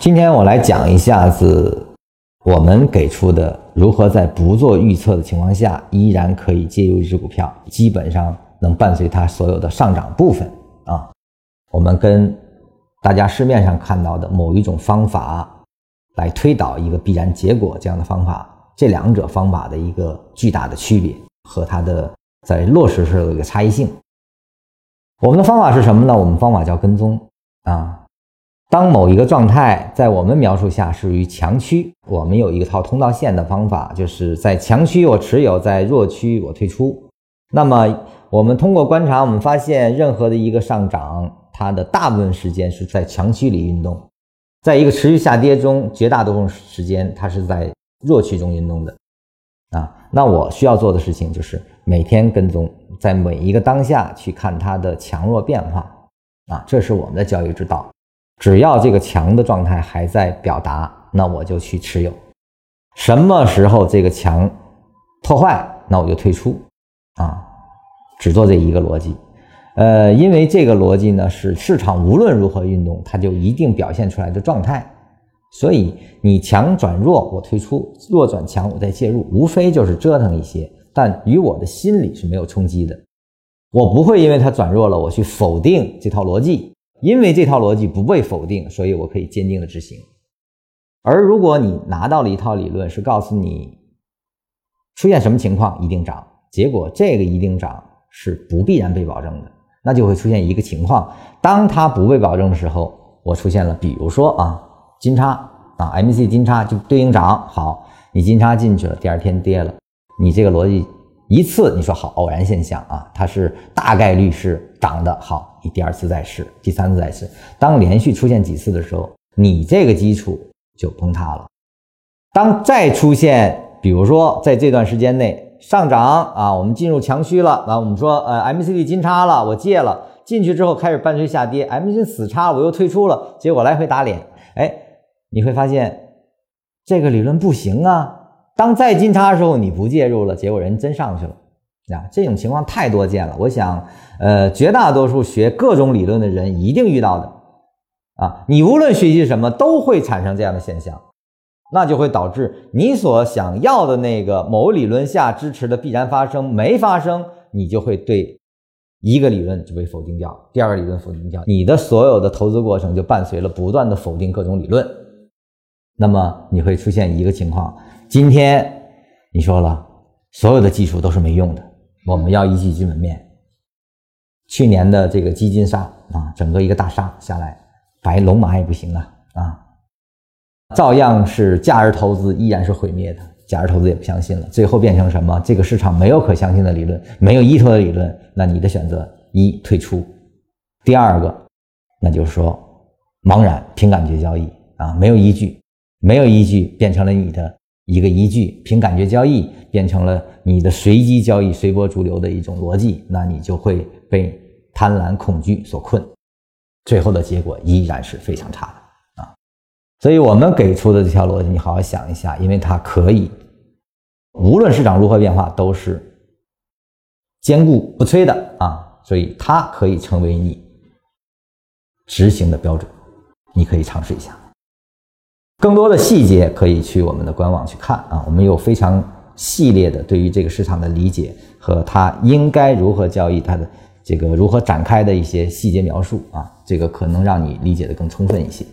今天我来讲一下子我们给出的如何在不做预测的情况下，依然可以介入一只股票，基本上能伴随它所有的上涨部分啊。我们跟大家市面上看到的某一种方法来推导一个必然结果这样的方法，这两者方法的一个巨大的区别和它的在落实时候的一个差异性。我们的方法是什么呢？我们方法叫跟踪啊。当某一个状态在我们描述下属于强区，我们有一套通道线的方法，就是在强区我持有，在弱区我退出。那么我们通过观察，我们发现任何的一个上涨，它的大部分时间是在强区里运动，在一个持续下跌中，绝大多数时间它是在弱区中运动的。啊，那我需要做的事情就是每天跟踪，在每一个当下去看它的强弱变化。啊，这是我们的交易之道。只要这个强的状态还在表达，那我就去持有。什么时候这个强破坏，那我就退出。啊，只做这一个逻辑。呃，因为这个逻辑呢，是市场无论如何运动，它就一定表现出来的状态。所以你强转弱，我退出；弱转强，我再介入。无非就是折腾一些，但与我的心理是没有冲击的。我不会因为它转弱了，我去否定这套逻辑。因为这套逻辑不被否定，所以我可以坚定的执行。而如果你拿到了一套理论，是告诉你出现什么情况一定涨，结果这个一定涨是不必然被保证的，那就会出现一个情况：当它不被保证的时候，我出现了，比如说啊，金叉啊，M C 金叉就对应涨，好，你金叉进去了，第二天跌了，你这个逻辑。一次你说好偶然现象啊，它是大概率是涨的好，你第二次再试，第三次再试，当连续出现几次的时候，你这个基础就崩塌了。当再出现，比如说在这段时间内上涨啊，我们进入强区了啊，我们说呃，MCD 金叉了，我借了进去之后开始伴随下跌，MCD 死叉我又退出了，结果来回打脸，哎，你会发现这个理论不行啊。当再金叉的时候，你不介入了，结果人真上去了，啊，这种情况太多见了。我想，呃，绝大多数学各种理论的人一定遇到的，啊，你无论学习什么，都会产生这样的现象，那就会导致你所想要的那个某理论下支持的必然发生没发生，你就会对一个理论就被否定掉，第二个理论否定掉，你的所有的投资过程就伴随了不断的否定各种理论，那么你会出现一个情况。今天你说了，所有的技术都是没用的，我们要依据基本面。去年的这个基金杀啊，整个一个大杀下来，白龙马也不行了啊，照样是价值投资依然是毁灭的，价值投资也不相信了，最后变成什么？这个市场没有可相信的理论，没有依托的理论，那你的选择一退出，第二个，那就是说茫然凭感觉交易啊，没有依据，没有依据变成了你的。一个依据，凭感觉交易变成了你的随机交易、随波逐流的一种逻辑，那你就会被贪婪、恐惧所困，最后的结果依然是非常差的啊！所以我们给出的这条逻辑，你好好想一下，因为它可以，无论市场如何变化，都是坚固不摧的啊！所以它可以成为你执行的标准，你可以尝试一下。更多的细节可以去我们的官网去看啊，我们有非常系列的对于这个市场的理解和它应该如何交易，它的这个如何展开的一些细节描述啊，这个可能让你理解的更充分一些。